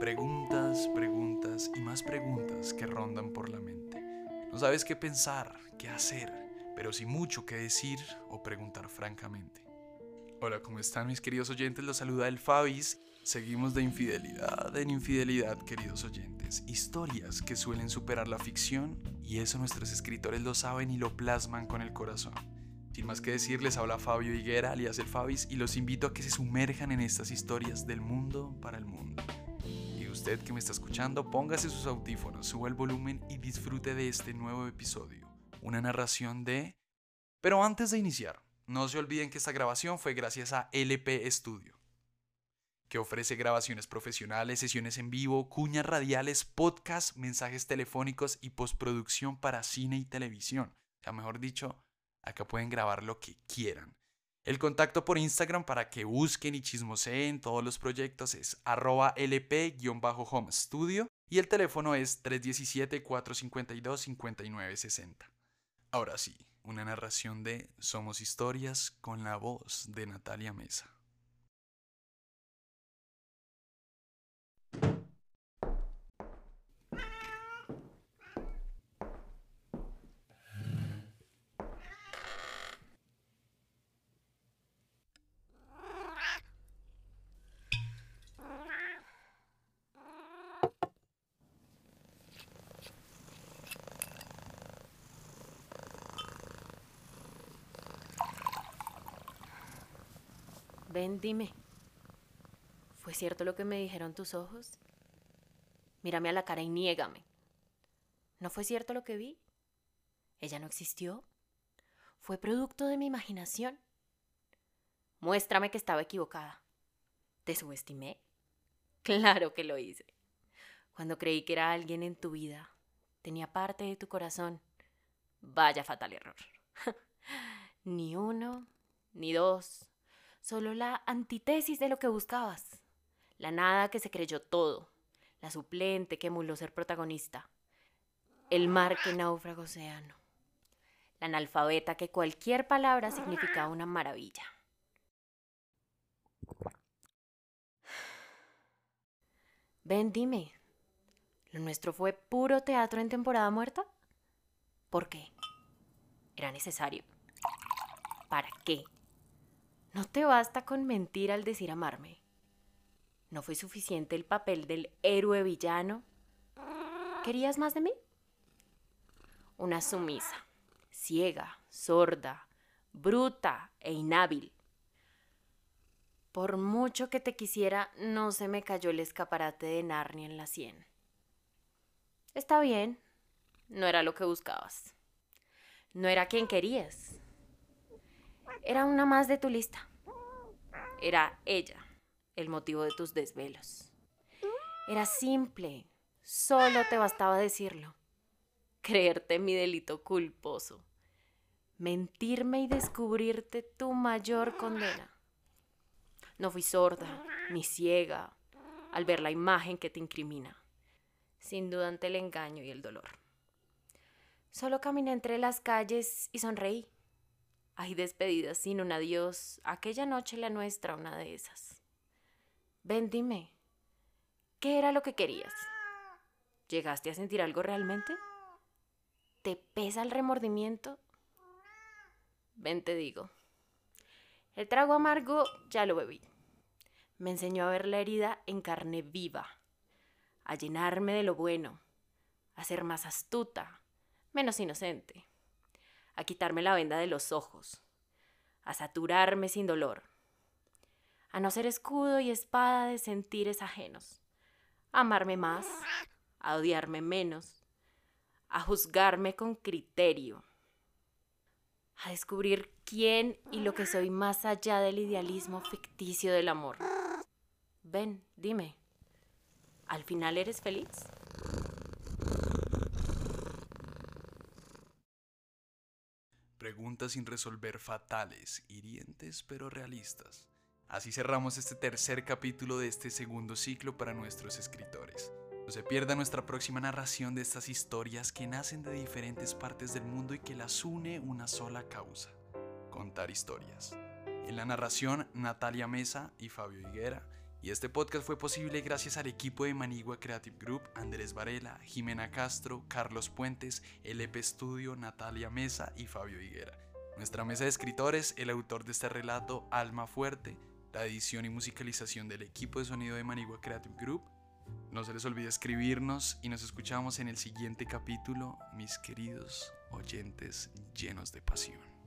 Preguntas, preguntas y más preguntas que rondan por la mente. No sabes qué pensar, qué hacer, pero sí mucho que decir o preguntar francamente. Hola, ¿cómo están mis queridos oyentes? Los saluda el Fabis. Seguimos de infidelidad en infidelidad, queridos oyentes. Historias que suelen superar la ficción y eso nuestros escritores lo saben y lo plasman con el corazón. Sin más que decirles, habla Fabio Higuera, alias el Fabis, y los invito a que se sumerjan en estas historias del mundo para el mundo. Y usted que me está escuchando, póngase sus audífonos, suba el volumen y disfrute de este nuevo episodio. Una narración de... Pero antes de iniciar, no se olviden que esta grabación fue gracias a LP Studio, que ofrece grabaciones profesionales, sesiones en vivo, cuñas radiales, podcasts, mensajes telefónicos y postproducción para cine y televisión. O sea, mejor dicho, acá pueden grabar lo que quieran. El contacto por Instagram para que busquen y chismoseen todos los proyectos es arroba lp-home studio y el teléfono es 317-452-5960. Ahora sí, una narración de Somos Historias con la voz de Natalia Mesa. Ven, dime. ¿Fue cierto lo que me dijeron tus ojos? Mírame a la cara y niégame. ¿No fue cierto lo que vi? ¿Ella no existió? ¿Fue producto de mi imaginación? Muéstrame que estaba equivocada. ¿Te subestimé? Claro que lo hice. Cuando creí que era alguien en tu vida, tenía parte de tu corazón. Vaya fatal error. ni uno, ni dos, solo la antítesis de lo que buscabas. La nada que se creyó todo, la suplente que emuló ser protagonista, el mar que náufrago océano, la analfabeta que cualquier palabra significaba una maravilla. Ven, dime, ¿lo nuestro fue puro teatro en temporada muerta? ¿Por qué? ¿Era necesario? ¿Para qué? No te basta con mentir al decir amarme. ¿No fue suficiente el papel del héroe villano? ¿Querías más de mí? Una sumisa, ciega, sorda, bruta e inhábil. Por mucho que te quisiera, no se me cayó el escaparate de Narnia en la sien. Está bien, no era lo que buscabas. No era quien querías. Era una más de tu lista. Era ella el motivo de tus desvelos. Era simple, solo te bastaba decirlo. Creerte mi delito culposo. Mentirme y descubrirte tu mayor condena. No fui sorda ni ciega al ver la imagen que te incrimina, sin duda ante el engaño y el dolor. Solo caminé entre las calles y sonreí hay despedidas sin un adiós. Aquella noche la nuestra, una de esas. Ven, dime, ¿qué era lo que querías? ¿Llegaste a sentir algo realmente? ¿Te pesa el remordimiento? Ven, te digo. El trago amargo ya lo bebí. Me enseñó a ver la herida en carne viva, a llenarme de lo bueno, a ser más astuta, menos inocente a quitarme la venda de los ojos, a saturarme sin dolor, a no ser escudo y espada de sentires ajenos, a amarme más, a odiarme menos, a juzgarme con criterio, a descubrir quién y lo que soy más allá del idealismo ficticio del amor. Ven, dime, ¿al final eres feliz? Preguntas sin resolver fatales, hirientes pero realistas. Así cerramos este tercer capítulo de este segundo ciclo para nuestros escritores. No se pierda nuestra próxima narración de estas historias que nacen de diferentes partes del mundo y que las une una sola causa, contar historias. En la narración, Natalia Mesa y Fabio Higuera, Y este podcast fue posible gracias al equipo de Manigua Creative Group, Andrés Varela, Jimena Castro, Carlos Puentes, LP Studio, Natalia Mesa y Fabio Higuera. Nuestra mesa de escritores, el autor de este relato, Alma Fuerte, la edición y musicalización del equipo de sonido de Manigua Creative Group. No se les olvide escribirnos y nos escuchamos en el siguiente capítulo, mis queridos oyentes llenos de pasión.